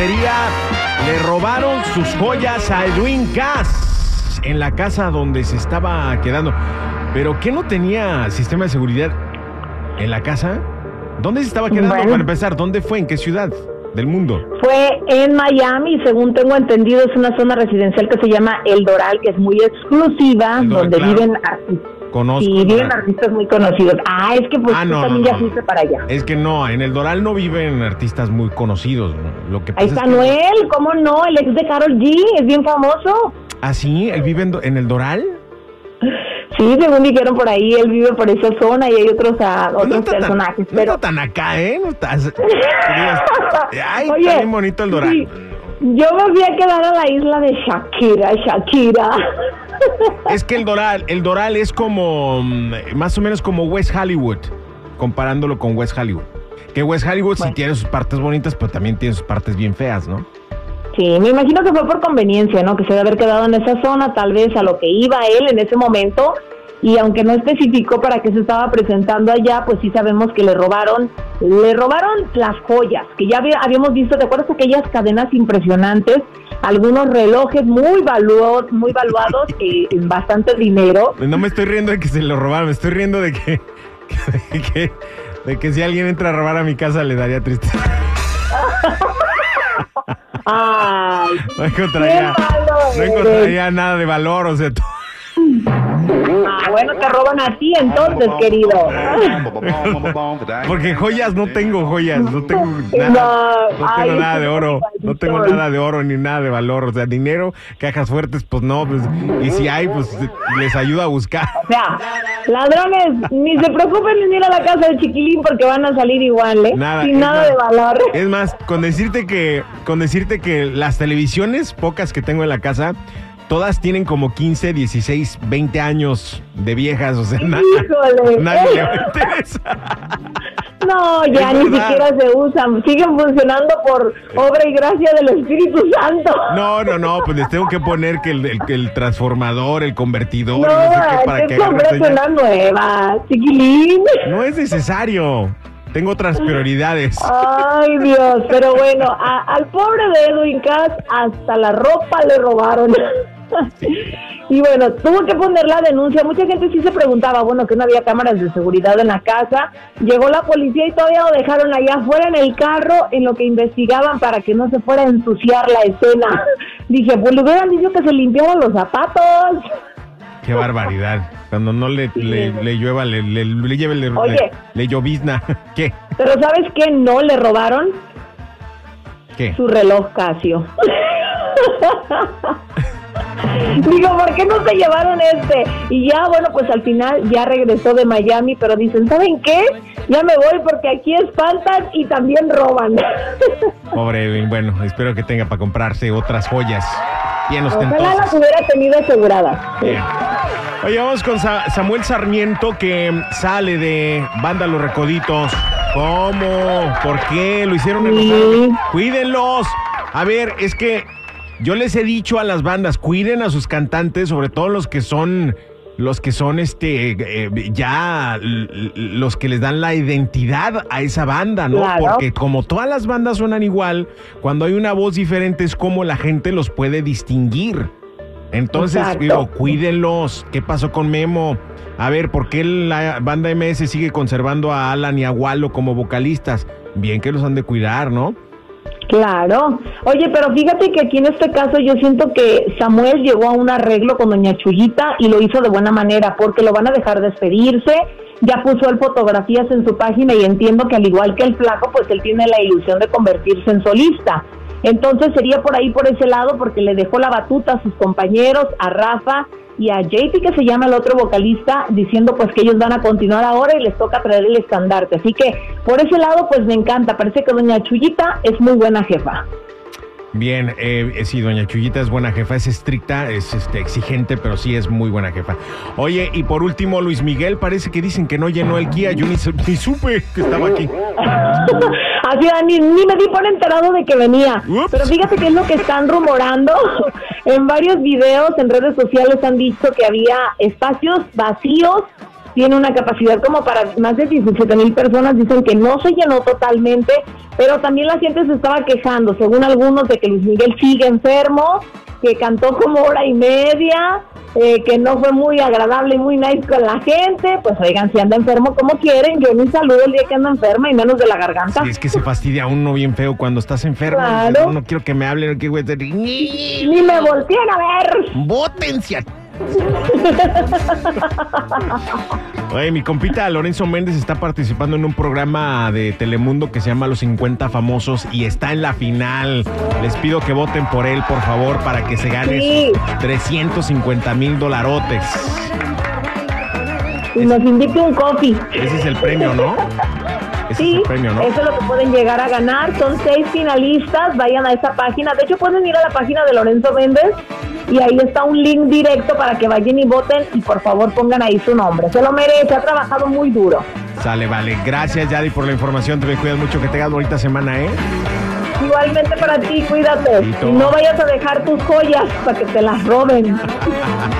Le robaron sus joyas a Edwin Cass en la casa donde se estaba quedando. ¿Pero qué no tenía sistema de seguridad en la casa? ¿Dónde se estaba quedando Bueno. para empezar? ¿Dónde fue? ¿En qué ciudad del mundo? Fue en Miami, según tengo entendido, es una zona residencial que se llama El Doral, que es muy exclusiva, Doral, donde claro. viven artistas. Conozco. Sí, viven artistas muy conocidos. Ah, es que pues Ah, tú no, también no, ya no, fuiste no. para allá. Es que no, en el Doral no viven artistas muy conocidos. ¿no? Lo que Ahí pasa está es que- Noel, ¿cómo no? El ex de Carol G, es bien famoso. ¿Ah, sí? ¿Él vive en, el Doral? Sí, según dijeron por ahí, él vive por esa zona y hay otros, ah, otros tan- personajes. no pero está tan acá, ¿eh? No está... que digas, Ay, Oye, está bien bonito el Doral. sí, yo me fui a quedar a la isla de Shakira, Shakira. Es que el Doral, el Doral es como mm, más o menos como West Hollywood, comparándolo con West Hollywood. Que West Hollywood sí tiene sus partes bonitas, pero también tiene sus partes bien feas, ¿no? Sí, me imagino que fue por conveniencia, ¿no? Que se debe haber quedado en esa zona, tal vez a lo que iba él en ese momento. Y aunque no especificó para qué se estaba presentando allá, pues sí sabemos que le robaron, le robaron las joyas, que ya había- habíamos visto, ¿te acuerdas aquellas cadenas impresionantes? Algunos relojes muy valuados, muy valuados, eh, en bastante dinero. No me estoy riendo de que se lo robaron, me estoy riendo de que, de que, de que si alguien entra a robar a mi casa le daría tristeza. Ay, No encontraría, no encontraría nada de valor, o sea, ah, bueno, te roban a ti entonces, querido. porque joyas no tengo joyas, no tengo nada, No, no ay, tengo nada de oro, no tengo nada de oro ni nada de valor, o sea, dinero, cajas fuertes, pues no, pues, y si hay, pues les ayuda a buscar. O sea, ladrones, ni se preocupen en ir a la casa de Chiquilín porque van a salir igual, ¿eh? Nada, Sin nada más- de valor. Es más, con decirte que, con decirte que las televisiones, pocas que tengo en la casa, todas tienen como 15, 16, 20 años de viejas, o sea, na- nadie le va a interesar. No, ya ni siquiera se usan, siguen funcionando por obra y gracia del Espíritu Santo. No, no, no, pues les tengo que poner que el, el- que el transformador, el convertidor, No, no sé qué, para que señal. una nueva, Chiquilín. No es necesario. Tengo otras prioridades. Ay, Dios, pero bueno, a- al pobre de Edwin Cass hasta la ropa le robaron. Y bueno, tuvo que poner la denuncia. Mucha gente sí se preguntaba, bueno, que no había cámaras de seguridad en la casa. Llegó la policía y todavía lo dejaron allá afuera en el carro en lo que investigaban para que no se fuera a ensuciar la escena. Dije, pues le hubieran dicho que se limpiaran los zapatos. Qué barbaridad. Cuando no le, le, le llueva, le, le, le lleve, le, Oye. le, le llovizna. ¿Qué? Pero ¿sabes qué? No le robaron ¿Qué? su reloj Casio. Digo, ¿por qué no se llevaron este? Y ya, bueno, pues al final ya regresó de Miami, pero dicen, ¿saben qué? Ya me voy porque aquí espantan y también roban. Pobre Edwin. Bueno, espero que tenga para comprarse otras joyas bien Ojalá las hubiera tenido aseguradas. Bien. Oye, vamos con Sa- Samuel Sarmiento que sale de Banda Los Recoditos. ¿Cómo? ¿Por qué? ¿Lo hicieron Sí. enojar? Cuídenlos. A ver, es que yo les he dicho a las bandas, cuiden a sus cantantes, sobre todo los que son los que son este eh, ya los que les dan la identidad a esa banda, ¿no? Claro. Porque como todas las bandas suenan igual, cuando hay una voz diferente es como la gente los puede distinguir. Entonces, digo, cuídenlos. ¿Qué pasó con Memo? A ver, ¿por qué la banda MS sigue conservando a Alan y a Wallo como vocalistas? Bien que los han de cuidar, ¿no? Claro. Oye, pero fíjate que aquí en este caso yo siento que Samuel llegó a un arreglo con Doña Chuyita y lo hizo de buena manera porque lo van a dejar despedirse. Ya puso él fotografías en su página y entiendo que al igual que el flaco, pues él tiene la ilusión de convertirse en solista. Entonces sería por ahí, por ese lado, porque le dejó la batuta a sus compañeros, a Rafa y a JP, que se llama el otro vocalista, diciendo pues que ellos van a continuar ahora y les toca traer el estandarte. Así que por ese lado, pues me encanta. Parece que doña Chuyita es muy buena jefa. Bien, eh, eh, sí, doña Chuyita es buena jefa, es estricta, es este, exigente, pero sí es muy buena jefa. Oye, y por último, Luis Miguel, parece que dicen que no llenó el Kia, yo ni, su- ni supe que estaba aquí. Así, ni, ni me di por enterado de que venía. Ups. Pero fíjate que es lo que están rumorando. En varios videos en redes sociales han dicho que había espacios vacíos tiene una capacidad como para más de 17 mil personas. Dicen que no se llenó totalmente, pero también la gente se estaba quejando, según algunos, de que Luis Miguel sigue enfermo, que cantó como hora y media, eh, que no fue muy agradable y muy nice con la gente. Pues oigan, si anda enfermo como quieren, yo ni saludo el día que anda enferma y menos de la garganta. Sí, es que se fastidia uno bien feo cuando estás enfermo. Claro. No, no quiero que me hablen, que güey, Ni me volteen a ver. ¡Votencia! Oye, mi compita Lorenzo Méndez está participando en un programa de Telemundo que se llama Los 50 Famosos y está en la final. Les pido que voten por él, por favor, para que se gane Sí. 350 mil dolarotes. Y nos invite un coffee. Ese es el premio, ¿no? Ese Sí, el premio, ¿no? eso es lo que pueden llegar a ganar. Son seis finalistas. Vayan a esa página. De hecho, pueden ir a la página de Lorenzo Méndez y ahí está un link directo para que vayan y voten y por favor pongan ahí su nombre. Se lo merece. Ha trabajado muy duro. Sale, vale. Gracias, Yadi, por la información. Te me cuidas mucho. Que tengas bonita semana, ¿eh? Igualmente para ti, cuídate. Y no vayas a dejar tus joyas para que te las roben.